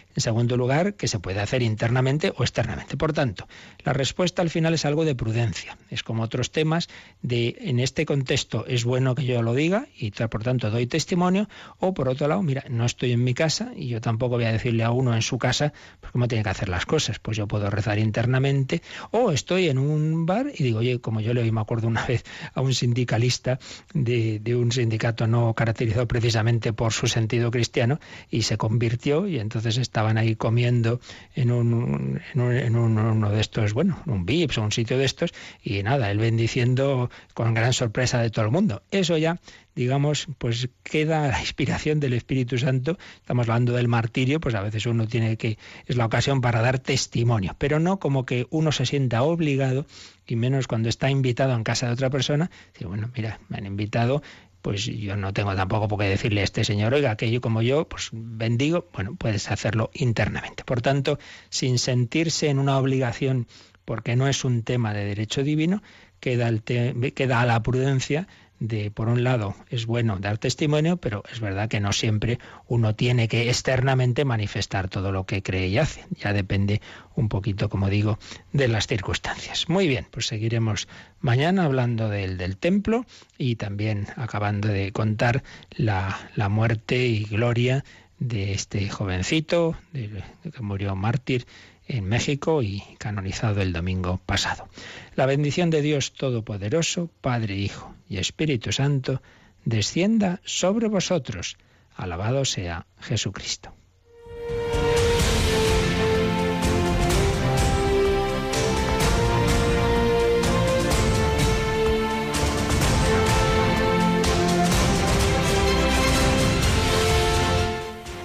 En segundo lugar, que se puede hacer internamente o externamente. Por tanto, la respuesta al final es algo de prudencia. Es como otros temas de en este contexto es bueno que yo lo diga y por tanto doy testimonio. O por otro lado, mira, no estoy en mi casa y yo tampoco voy a decirle a uno en su casa pues, cómo tiene que hacer las cosas. Pues yo puedo rezar internamente. O estoy en un bar y digo, oye, como yo le oí, me acuerdo una vez a un sindicalista de, de un sindicato no caracterizado precisamente por su sentido cristiano y se convirtió y entonces está estaban ahí comiendo en, un, en, uno de estos, bueno, un VIPS o un sitio de estos, y nada, él bendiciendo con gran sorpresa de todo el mundo. Eso ya digamos, pues queda la inspiración del Espíritu Santo. Estamos hablando del martirio, pues a veces uno tiene que, es la ocasión para dar testimonio, pero no como que uno se sienta obligado, y menos cuando está invitado en casa de otra persona, dice, bueno, mira, me han invitado, pues yo no tengo tampoco por qué decirle a este señor, oiga, que yo como yo, pues bendigo, bueno, puedes hacerlo internamente. Por tanto, sin sentirse en una obligación, porque no es un tema de derecho divino, queda, el queda a la prudencia de, por un lado, es bueno dar testimonio, pero es verdad que no siempre uno tiene que externamente manifestar todo lo que cree y hace. Ya depende un poquito, como digo, de las circunstancias. Muy bien, pues seguiremos mañana hablando del, del templo y también acabando de contar la, la muerte y gloria de este jovencito de, que murió mártir en México y canonizado el domingo pasado. La bendición de Dios Todopoderoso, Padre, Hijo y Espíritu Santo, descienda sobre vosotros. Alabado sea Jesucristo.